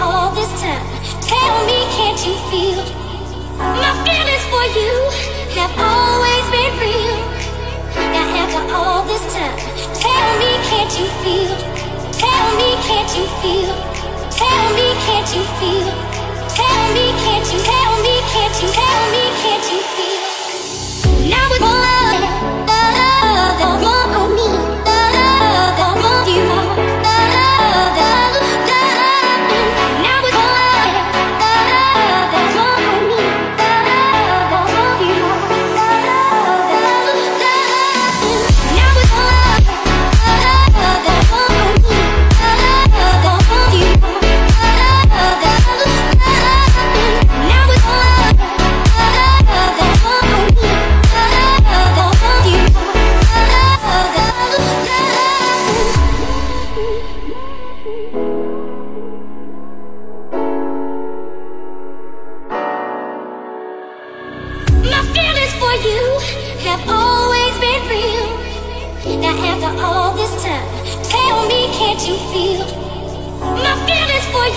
all this time.